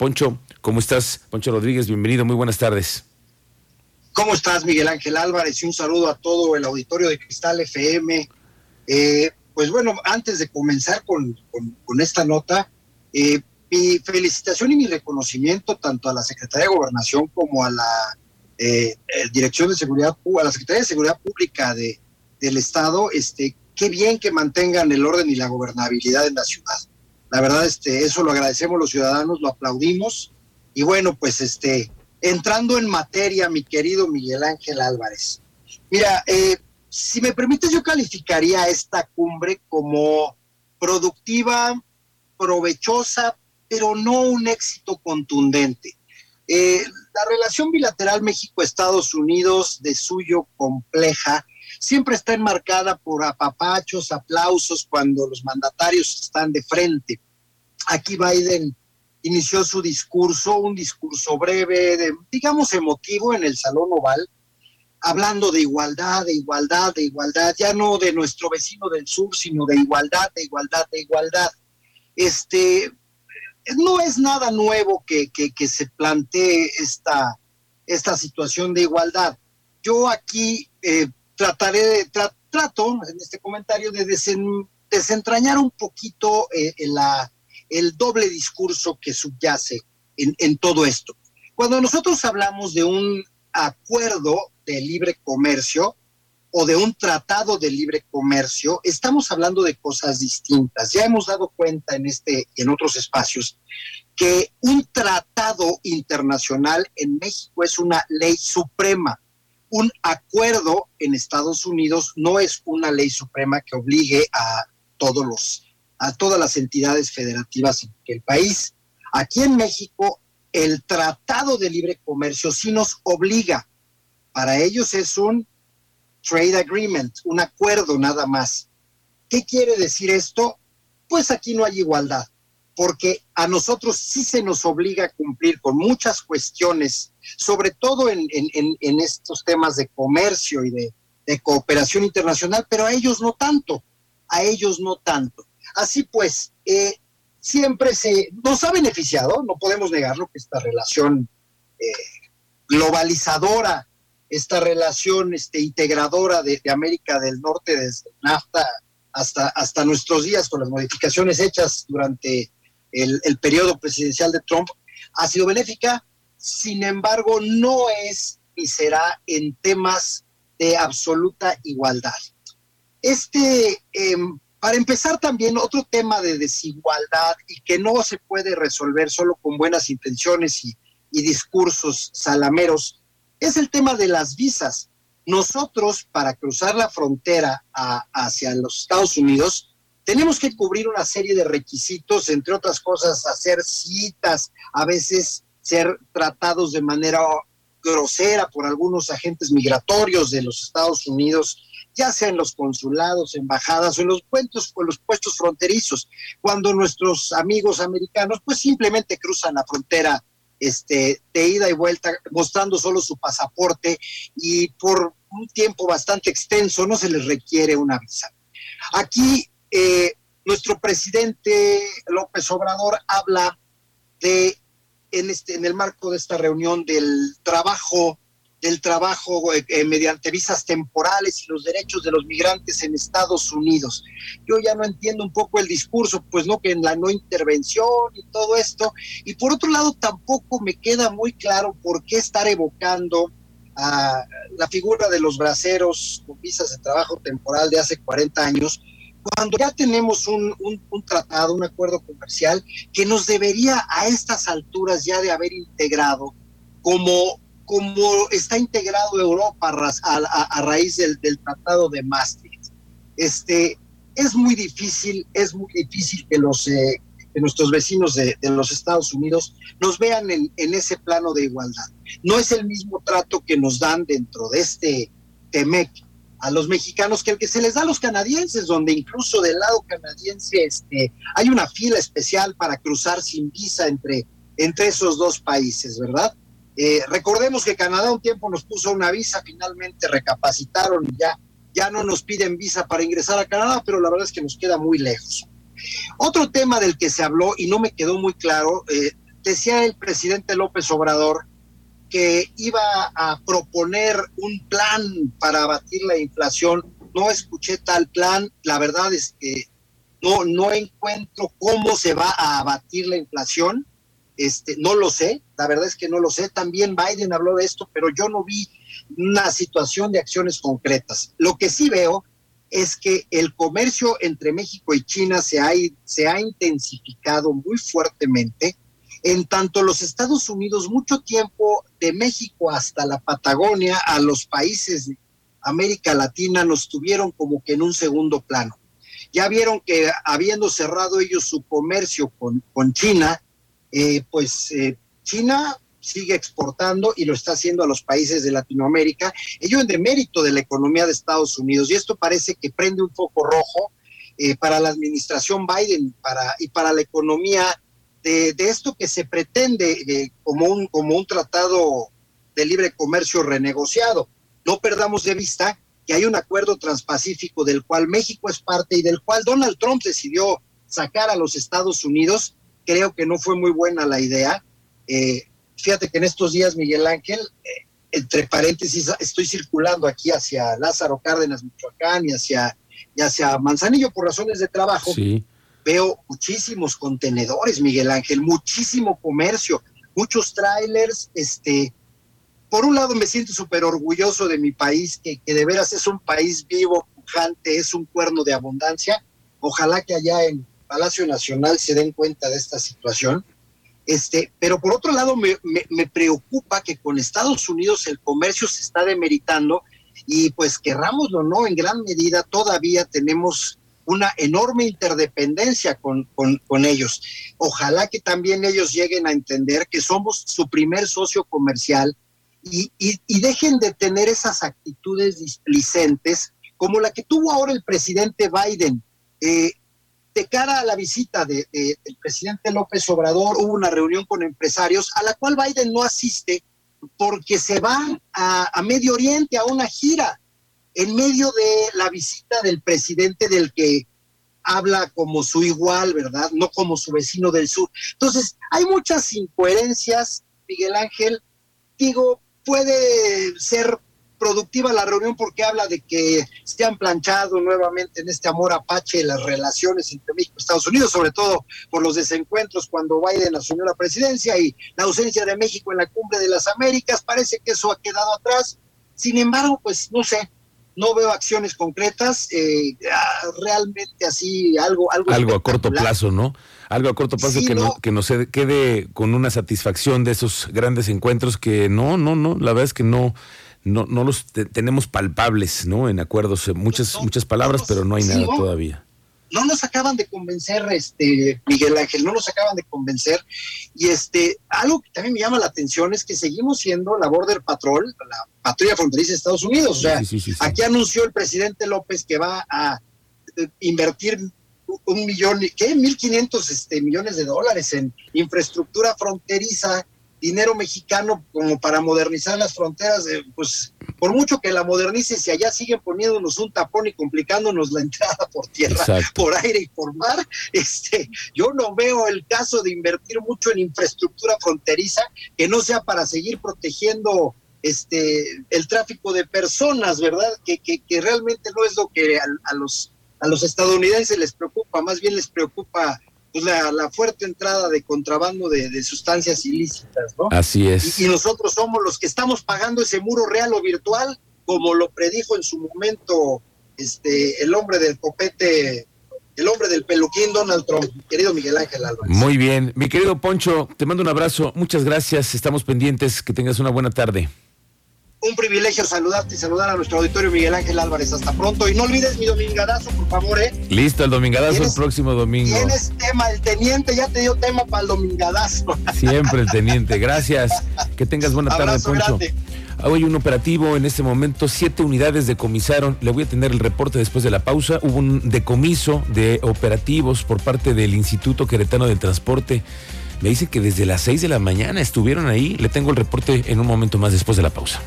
Poncho, ¿cómo estás? Poncho Rodríguez, bienvenido, muy buenas tardes. ¿Cómo estás, Miguel Ángel Álvarez? Y un saludo a todo el auditorio de Cristal FM. Eh, pues bueno, antes de comenzar con, esta nota, eh, mi felicitación y mi reconocimiento tanto a la Secretaría de Gobernación como a la eh, Dirección de Seguridad, a la Secretaría de Seguridad Pública de, del Estado, este, qué bien que mantengan el orden y la gobernabilidad en la ciudad. La verdad, este, eso lo agradecemos los ciudadanos, lo aplaudimos. Y bueno, pues este, entrando en materia, mi querido Miguel Ángel Álvarez. Mira, eh, si me permites, yo calificaría esta cumbre como productiva, provechosa, pero no un éxito contundente. Eh, la relación bilateral México-Estados Unidos, de suyo compleja, siempre está enmarcada por apapachos, aplausos cuando los mandatarios están de frente. Aquí Biden inició su discurso, un discurso breve, digamos emotivo en el Salón Oval, hablando de igualdad, de igualdad, de igualdad, ya no de nuestro vecino del sur, sino de igualdad, de igualdad, de igualdad. Este, no es nada nuevo que, se plantee esta, esta situación de igualdad. Yo aquí eh, trataré de, trato en este comentario de desentrañar un poquito eh, la, el doble discurso que subyace en, en todo esto. Cuando nosotros hablamos de un acuerdo de libre comercio o de un tratado de libre comercio, estamos hablando de cosas distintas. Ya hemos dado cuenta en este en otros espacios que un tratado internacional en México es una ley suprema un acuerdo en Estados Unidos no es una ley suprema que obligue a todos los a todas las entidades federativas del país. Aquí en México el Tratado de Libre Comercio sí nos obliga. Para ellos es un trade agreement, un acuerdo nada más. ¿Qué quiere decir esto? Pues aquí no hay igualdad porque a nosotros sí se nos obliga a cumplir con muchas cuestiones, sobre todo en, estos temas de comercio y de, cooperación internacional, pero a ellos no tanto, a ellos no tanto. Así pues, eh, siempre se nos ha beneficiado, no podemos negarlo, que esta relación eh, globalizadora, esta relación este, integradora de, de América del Norte desde NAFTA hasta, hasta nuestros días con las modificaciones hechas durante el, periodo presidencial de Trump ha sido benéfica, sin embargo no es ni será en temas de absoluta igualdad. Este, em, para empezar también, otro tema de desigualdad y que no se puede resolver solo con buenas intenciones y, discursos salameros, es el tema de las visas. Nosotros, para cruzar la frontera hacia los Estados Unidos, tenemos que cubrir una serie de requisitos, entre otras cosas, hacer citas, a veces ser tratados de manera grosera por algunos agentes migratorios de los Estados Unidos, ya sea en los consulados, embajadas o en los puestos, o los puestos fronterizos, cuando nuestros amigos americanos pues simplemente cruzan la frontera este, de ida y vuelta, mostrando solo su pasaporte y por un tiempo bastante extenso no se les requiere una visa. Aquí eh, nuestro presidente López Obrador habla de, en, este, en el marco de esta reunión, del trabajo, del trabajo eh, eh, mediante visas temporales y los derechos de los migrantes en Estados Unidos. Yo ya no entiendo un poco el discurso, pues no, que en la no intervención y todo esto. Y por otro lado, tampoco me queda muy claro por qué estar evocando a la figura de los braceros con visas de trabajo temporal de hace 40 años, cuando ya tenemos un, tratado, un acuerdo comercial que nos debería a estas alturas ya de haber integrado como, como está integrado Europa a, raíz del, tratado de Maastricht. Este, es muy difícil, es muy difícil que los eh, nuestros vecinos de, los Estados Unidos nos vean en, en ese plano de igualdad. No es el mismo trato que nos dan dentro de este TEMEC a los mexicanos que el que se les da a los canadienses, donde incluso del lado canadiense este, hay una fila especial para cruzar sin visa entre, entre esos dos países, ¿verdad? Eh, recordemos que Canadá un tiempo nos puso una visa, finalmente recapacitaron y ya, ya no nos piden visa para ingresar a Canadá, pero la verdad es que nos queda muy lejos. Otro tema del que se habló y no me quedó muy claro, eh, decía el presidente López Obrador que iba a proponer un plan para abatir la inflación. No escuché tal plan. La verdad es que no, no encuentro cómo se va a abatir la inflación. Este, no lo sé, la verdad es que no lo sé. También Biden habló de esto, pero yo no vi una situación de acciones concretas. Lo que sí veo es que el comercio entre México y China se ha, se ha intensificado muy fuertemente. En tanto los Estados Unidos, mucho tiempo de México hasta la Patagonia, a los países de América Latina, nos tuvieron como que en un segundo plano. Ya vieron que habiendo cerrado ellos su comercio con, con China, eh, pues eh, China sigue exportando y lo está haciendo a los países de Latinoamérica, ello en demérito de la economía de Estados Unidos. Y esto parece que prende un foco rojo eh, para la administración Biden para, y para la economía de, esto que se pretende como, un, como un tratado de libre comercio renegociado. No perdamos de vista que hay un acuerdo transpacífico del cual México es parte y del cual Donald Trump decidió sacar a los Estados Unidos. Creo que no fue muy buena la idea. Eh, fíjate que en estos días, Miguel Ángel, eh, entre paréntesis, estoy circulando aquí hacia Lázaro Cárdenas, Michoacán, y hacia, y hacia Manzanillo por razones de trabajo. Veo muchísimos contenedores, Miguel Ángel, muchísimo comercio, muchos trailers, este, por un lado me siento súper orgulloso de mi país, que, de veras es un país vivo, pujante, es un cuerno de abundancia. Ojalá que allá en Palacio Nacional se den cuenta de esta situación. Este, pero por otro lado me, me, preocupa que con Estados Unidos el comercio se está demeritando y pues querrámoslo no, en gran medida todavía tenemos una enorme interdependencia con, con, ellos. Ojalá que también ellos lleguen a entender que somos su primer socio comercial y, y, dejen de tener esas actitudes displicentes como la que tuvo ahora el presidente Biden. Eh, de cara a la visita de, del presidente López Obrador, hubo una reunión con empresarios a la cual Biden no asiste porque se va a, Medio Oriente a una gira en medio de la visita del presidente del que habla como su igual, ¿verdad? No como su vecino del sur. Entonces, hay muchas incoherencias, Miguel Ángel. Digo, puede ser productiva la reunión porque habla de que se han planchado nuevamente en este amor apache las relaciones entre México y Estados Unidos, sobre todo por los desencuentros cuando Biden asumió la presidencia y la ausencia de México en la cumbre de las Américas. Parece que eso ha quedado atrás. Sin embargo, pues no sé, no veo acciones concretas, eh, realmente así, algo, algo. Algo a corto plazo, ¿no? Algo a corto plazo que, no. que nos quede con una satisfacción de esos grandes encuentros que no, no, no, la verdad es que no no, no los tenemos palpables, ¿no? En acuerdos, eh, muchas, muchas palabras, pero no hay nada todavía. No nos acaban de convencer, este, Miguel Ángel, no nos acaban de convencer. Y este, algo que también me llama la atención es que seguimos siendo la Border Patrol, la patrulla fronteriza de Estados Unidos. O sea, aquí anunció el presidente López que va a eh, invertir un millón, ¿qué? Mil quinientos este, millones de dólares en infraestructura fronteriza dinero mexicano como para modernizar las fronteras, pues por mucho que la modernice, si allá siguen poniéndonos un tapón y complicándonos la entrada por tierra, por aire y por mar, este, yo no veo el caso de invertir mucho en infraestructura fronteriza que no sea para seguir protegiendo este el tráfico de personas, ¿verdad? Que, que, que realmente no es lo que a, los a los estadounidenses les preocupa, más bien les preocupa pues, la, fuerte entrada de contrabando de, sustancias ilícitas, ¿no? Así es. Y, nosotros somos los que estamos pagando ese muro real o virtual, como lo predijo en su momento este el hombre del copete, el hombre del peluquín Donald Trump, querido Miguel Ángel Álvarez. Muy bien, mi querido Poncho, te mando un abrazo, muchas gracias, estamos pendientes, que tengas una buena tarde un privilegio saludarte y saludar a nuestro auditorio Miguel Ángel Álvarez. Hasta pronto. Y no olvides mi domingadazo, por favor, ¿eh? Listo, el domingadazo el próximo domingo. Tienes tema, el teniente ya te dio tema para el domingadazo. Siempre el teniente, gracias. Que tengas buena tarde, Poncho. Hoy un operativo, en este momento siete unidades decomisaron. Le voy a tener el reporte después de la pausa. Hubo un decomiso de operativos por parte del Instituto Queretano del Transporte. Me dice que desde las 6 de la mañana estuvieron ahí. Le tengo el reporte en un momento más después de la pausa.